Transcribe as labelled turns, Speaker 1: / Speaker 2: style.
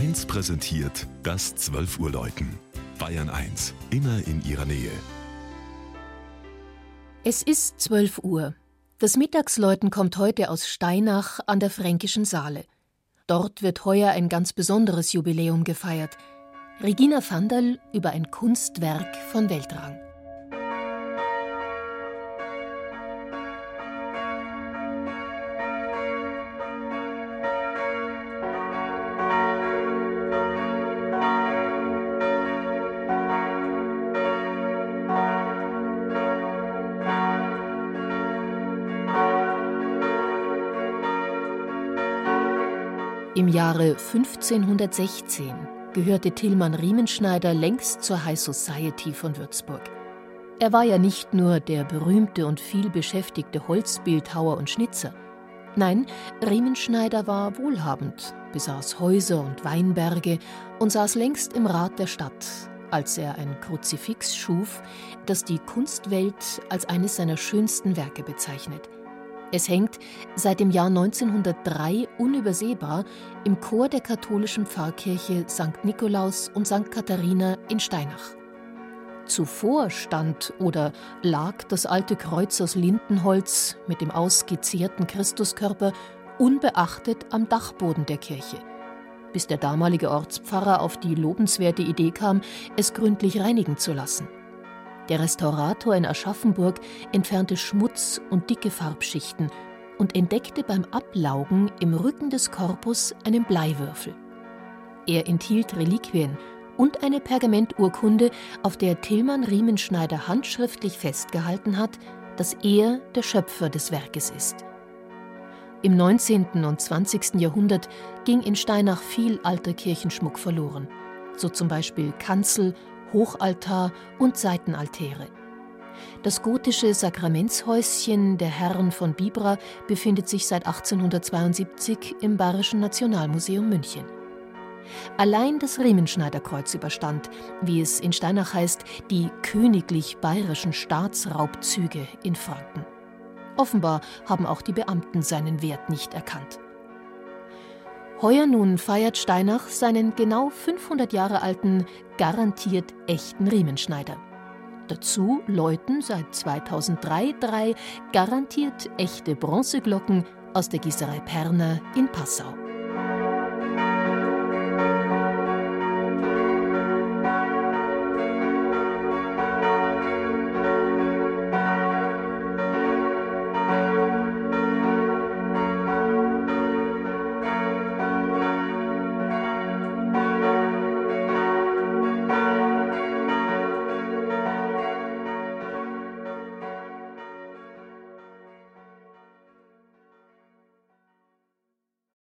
Speaker 1: 1 präsentiert das 12 Uhr Läuten. Bayern 1, immer in ihrer Nähe.
Speaker 2: Es ist 12 Uhr. Das Mittagsläuten kommt heute aus Steinach an der Fränkischen Saale. Dort wird heuer ein ganz besonderes Jubiläum gefeiert. Regina Vandal über ein Kunstwerk von Weltrang. Im Jahre 1516 gehörte Tillmann Riemenschneider längst zur High Society von Würzburg. Er war ja nicht nur der berühmte und vielbeschäftigte Holzbildhauer und Schnitzer. Nein, Riemenschneider war wohlhabend, besaß Häuser und Weinberge und saß längst im Rat der Stadt, als er ein Kruzifix schuf, das die Kunstwelt als eines seiner schönsten Werke bezeichnet – es hängt seit dem Jahr 1903 unübersehbar im Chor der katholischen Pfarrkirche St. Nikolaus und St. Katharina in Steinach. Zuvor stand oder lag das alte Kreuz aus Lindenholz mit dem ausgezehrten Christuskörper unbeachtet am Dachboden der Kirche, bis der damalige Ortspfarrer auf die lobenswerte Idee kam, es gründlich reinigen zu lassen. Der Restaurator in Aschaffenburg entfernte Schmutz und dicke Farbschichten und entdeckte beim Ablaugen im Rücken des Korpus einen Bleiwürfel. Er enthielt Reliquien und eine Pergamenturkunde, auf der Tillmann Riemenschneider handschriftlich festgehalten hat, dass er der Schöpfer des Werkes ist. Im 19. und 20. Jahrhundert ging in Steinach viel alter Kirchenschmuck verloren, so zum Beispiel Kanzel, Hochaltar und Seitenaltäre. Das gotische Sakramentshäuschen der Herren von Bibra befindet sich seit 1872 im Bayerischen Nationalmuseum München. Allein das Riemenschneiderkreuz überstand, wie es in Steinach heißt, die königlich bayerischen Staatsraubzüge in Franken. Offenbar haben auch die Beamten seinen Wert nicht erkannt. Heuer nun feiert Steinach seinen genau 500 Jahre alten, garantiert echten Riemenschneider. Dazu läuten seit 2003 drei garantiert echte Bronzeglocken aus der Gießerei Perner in Passau.